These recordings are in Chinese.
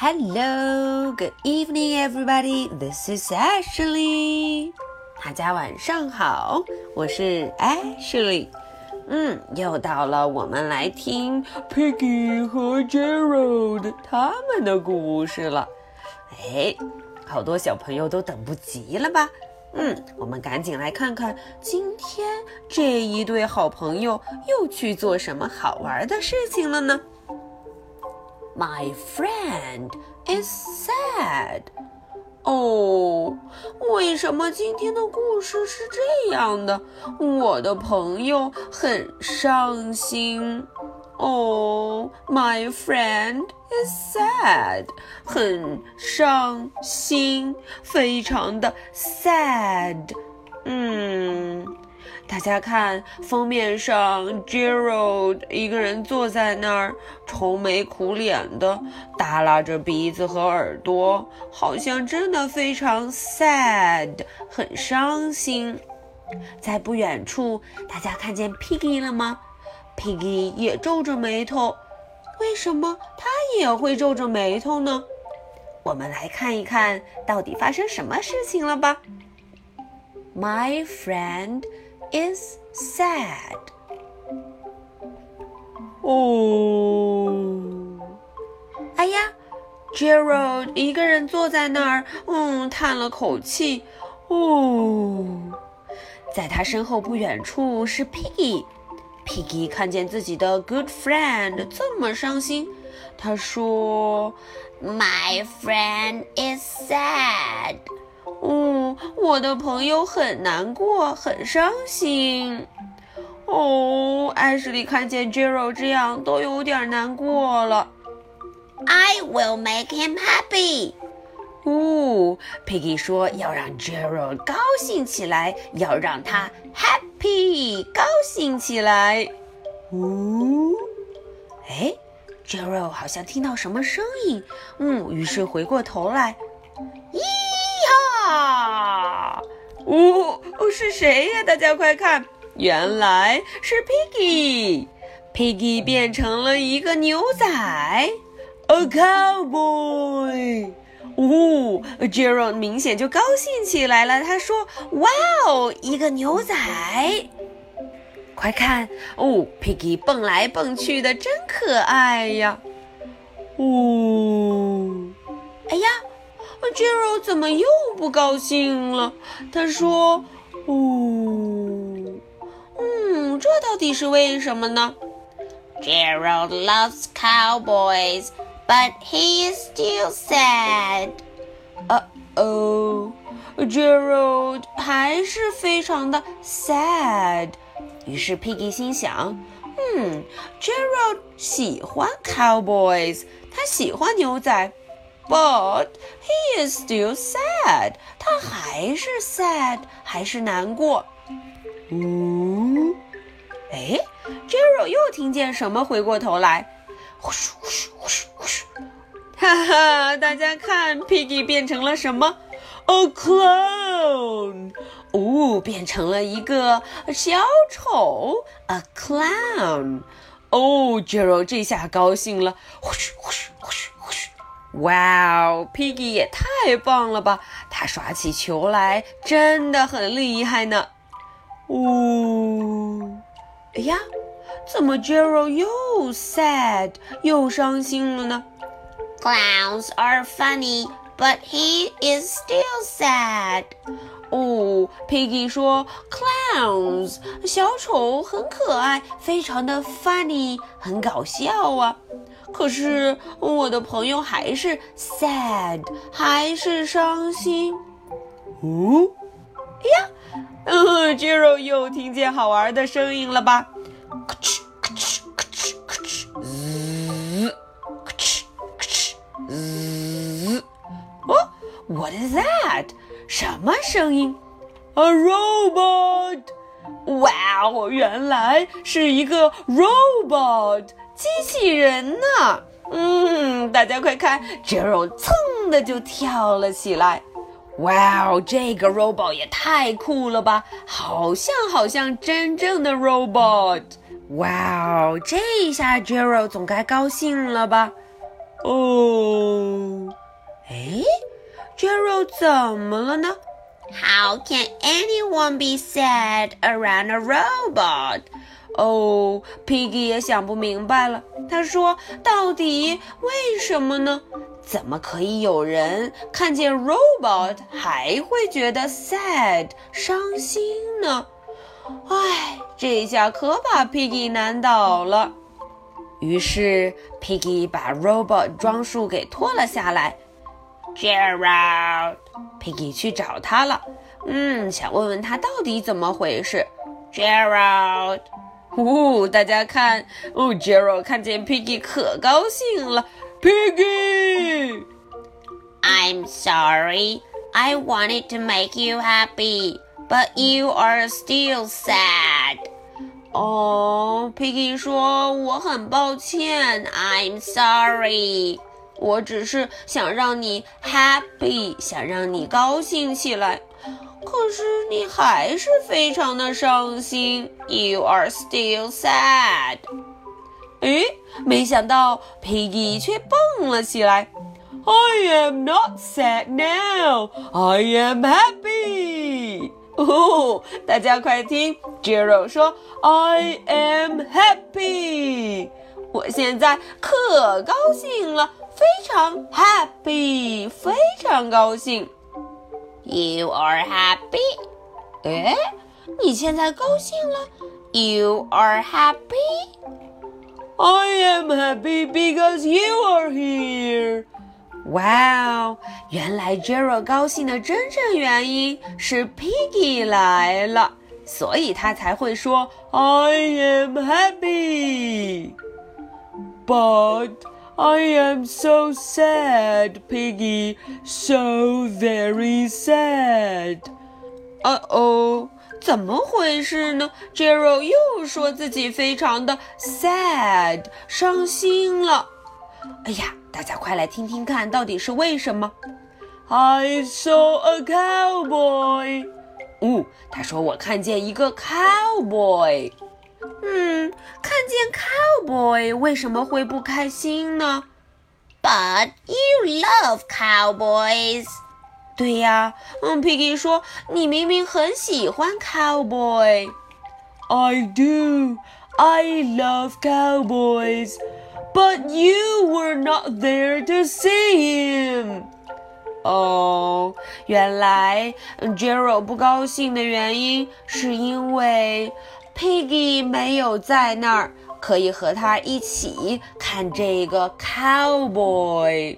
Hello, good evening, everybody. This is Ashley. 大家晚上好，我是 Ashley。嗯，又到了我们来听 Piggy 和 Gerald 他们的故事了。哎，好多小朋友都等不及了吧？嗯，我们赶紧来看看今天这一对好朋友又去做什么好玩的事情了呢？My friend is sad. 哦，为什么今天的故事是这样的？我的朋友很伤心。哦，My friend is sad，很伤心，非常的 sad。嗯，大家看封面上，Gerald 一个人坐在那儿，愁眉苦脸的，耷拉着鼻子和耳朵，好像真的非常 sad，很伤心。在不远处，大家看见 Piggy 了吗？Piggy 也皱着眉头，为什么他也会皱着眉头呢？我们来看一看到底发生什么事情了吧。My friend is sad. 哦，哎呀，Gerald 一个人坐在那儿，嗯，叹了口气。哦，在他身后不远处是 Piggy。Piggy 看见自己的 good friend 这么伤心，他说：“My friend is sad。”嗯，我的朋友很难过，很伤心。哦，艾什莉看见 Gerald 这样，都有点难过了。I will make him happy。哦，Piggy 说要让 Gerald 高兴起来，要让他 happy 高兴起来。哦，哎，Gerald 好像听到什么声音，嗯，于是回过头来，咿啊！哦，是谁呀？大家快看，原来是 Piggy，Piggy 变成了一个牛仔，a cowboy。哦，Gerald 明显就高兴起来了。他说：“哇哦，一个牛仔！快看哦，Piggy 蹦来蹦去的，真可爱呀！”哦，哎呀，Gerald 怎么又不高兴了？他说：“哦，嗯，这到底是为什么呢？”Gerald loves cowboys. But he is still sad. 呃哦，Gerald 还是非常的 sad。于是 Piggy 心想，嗯，Gerald 喜欢 cowboys，他喜欢牛仔，but he is still sad，他还是 sad，还是难过。嗯，哎，Gerald 又听见什么，回过头来。呼咻呼咻呼咻呼咻！哈哈，大家看，Piggy 变成了什么？A clown！哦，变成了一个小丑，A clown！哦，Gerald 这下高兴了，呼哧呼哧呼哧呼哧！哇哦，Piggy 也太棒了吧！他耍起球来真的很厉害呢。哦，哎呀！怎么 Gerald 又 sad 又伤心了呢？Clowns are funny, but he is still sad. 哦，Piggy 说，Clowns 小丑很可爱，非常的 funny，很搞笑啊。可是我的朋友还是 sad，还是伤心。哦，哎呀，嗯，Gerald 又听见好玩的声音了吧？咯吱咯吱咯吱咯吱，滋，咯吱咯吱，滋。哦，What is that？什么声音？A robot！哇哦，原来是一个 robot 机器人呢。嗯，大家快看，Gerald 噌的就跳了起来。哇哦，这个 robot 也太酷了吧！好像好像真正的 robot。哇哦，这一下 Gerald 总该高兴了吧？哦哦，哎，Gerald 怎么了呢？How can anyone be sad around a robot? 哦，Piggy 也想不明白了。他说：“到底为什么呢？怎么可以有人看见 robot 还会觉得 sad 伤心呢？”唉，这下可把 Piggy 难倒了。于是 Piggy 把 robot 装束给脱了下来。Gerald, Piggy 去找他了，嗯，想问问他到底怎么回事。Gerald. 呜、大家看，哦，Gerald 看见 Piggy 可高兴了。Piggy，I'm sorry. I wanted to make you happy, but you are still sad. 哦，Piggy 说我很抱歉 I'm sorry. 我只是想让你 happy，想让你高兴起来。可是你还是非常的伤心。You are still sad. 诶，没想到 Piggy 却蹦了起来。I am not sad now. I am happy. 哦，大家快听，Jero 说 I am happy。我现在可高兴了，非常 happy，非常高兴。You are happy. 诶，你现在高兴了？ You are happy. I am happy because you are here. 哇哦，原来 Jero 高兴的真正原因是 Piggy 来了，所以他才会说 I am happy. But I am so sad, Piggy, so very sad. 哦哦，怎么回事呢？Jero 又说自己非常的 sad，伤心了。哎呀，大家快来听听看，到底是为什么？I saw a cowboy。哦，他说我看见一个 cowboy。 嗯，看见 cowboy 为什么会不开心呢？But you love cowboys. 对呀，嗯，Piggy 说你明明很喜欢 cowboy。I do. I love cowboys. But you were not there to see him. 哦，原来 Gerald 不高兴的原因是因为 Piggy 没有在那儿，可以和他一起看这个 cowboy。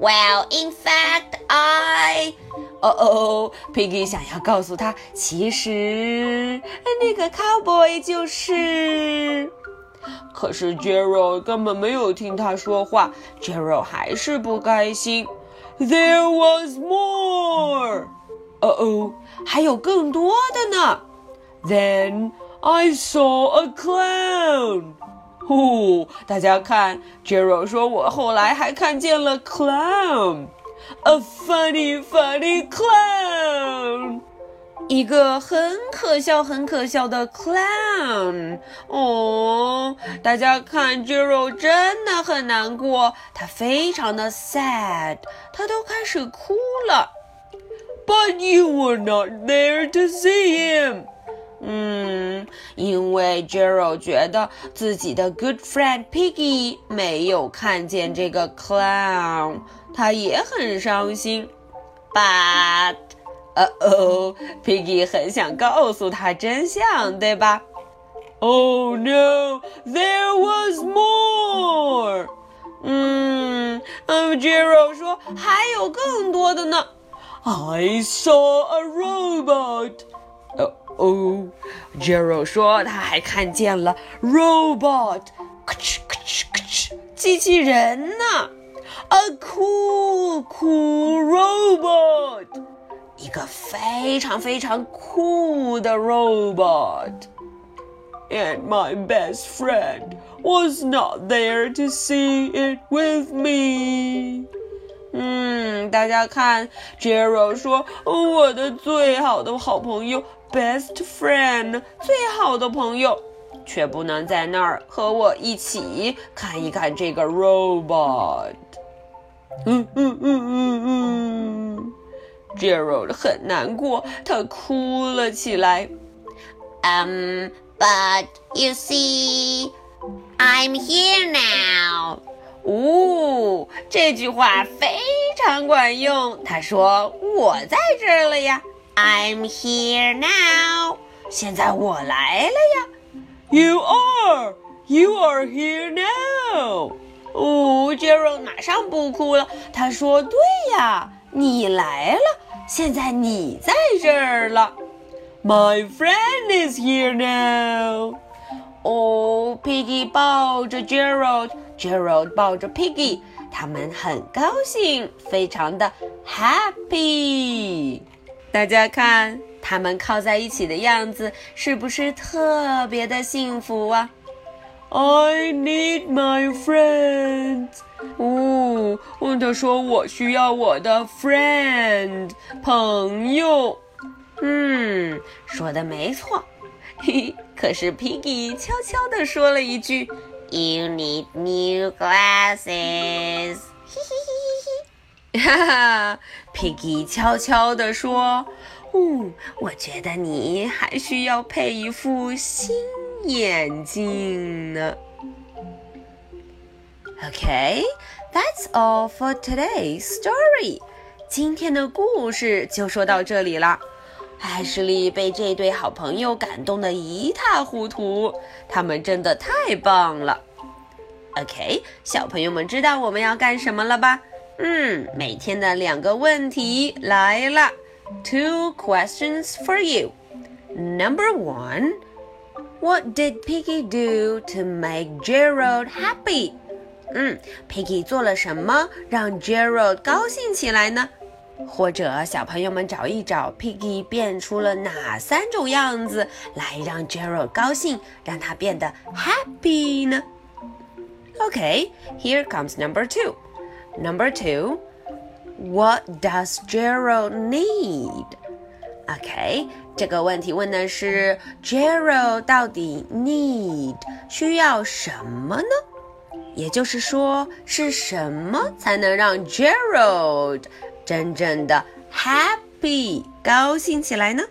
Well, in fact, I. 哦哦，Piggy 想要告诉他，其实那个 cowboy 就是。可是 Jero 根本没有听他说话，Jero 还是不开心。There was more。哦哦，还有更多的呢。Then I saw a clown。呼、哦，大家看，Jero 说，我后来还看见了 clown，a funny funny clown，一个很可笑很可笑的 clown。哦，大家看，Jero 真的很难过，他非常的 sad，他都开始哭了。But you were not there to see him. 嗯，因为 Jero 觉得自己的 good friend Piggy 没有看见这个 clown，他也很伤心。But，呃哦，Piggy 很想告诉他真相，对吧？Oh no, there was more。嗯嗯，Jero 说还有更多的呢。I saw a robot。 哦哦，Jero 说他还看见了 robot，咔哧咔哧咔哧，机器人呢，a cool cool robot，一个非常非常酷的 robot。And my best friend was not there to see it with me. 大家看，Jero 说，我的最好的好朋友，best friend，最好的朋友，却不能在那儿和我一起看一看这个 robot。嗯嗯嗯嗯嗯，Gerald 很难过，他哭了起来。Um, but you see, I'm here now. 哦，这句话非常管用。他说：“我在这儿了呀，I'm here now。现在我来了呀。”You are, you are here now。哦，Gerald 马上不哭了。他说：“对呀，你来了，现在你在这儿了。” My friend is here now. 哦，Piggy 抱着 Gerald，Gerald 抱着 Piggy，他们很高兴，非常的 happy。大家看，他们靠在一起的样子，是不是特别的幸福啊？I need my friends。哦，他说我需要我的 friend 朋友。嗯，说的没错。嘿嘿，可是 Piggy 悄悄地说了一句：“You need new glasses。”嘿嘿嘿嘿嘿，哈哈，Piggy 悄悄地说：“嗯，我觉得你还需要配一副新眼镜呢。” Okay, that's all for today's story. 今天的故事就说到这里了。艾什莉被这对好朋友感动得一塌糊涂，他们真的太棒了。OK，小朋友们知道我们要干什么了吧？嗯，每天的两个问题来了，Two questions for you. Number one, what did Piggy do to make Gerald happy? 嗯，Piggy 做了什么让 Gerald 高兴起来呢？或者小朋友们找一找，Piggy 变出了哪三种样子来让 Gerald 高兴，让他变得 happy 呢？Okay, here comes number two. Number two, what does Gerald need? OK，这个问题问的是 Gerald 到底 need 需要什么呢？也就是说，是什么才能让 Gerald 真正的 happy 高兴起来呢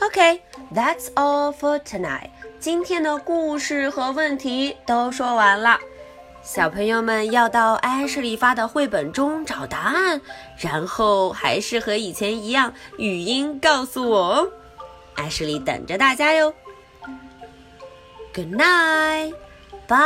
？OK，that's all for tonight。今天的故事和问题都说完了，小朋友们要到安室里发的绘本中找答案，然后还是和以前一样语音告诉我哦。安室里等着大家哟。Good night，bye。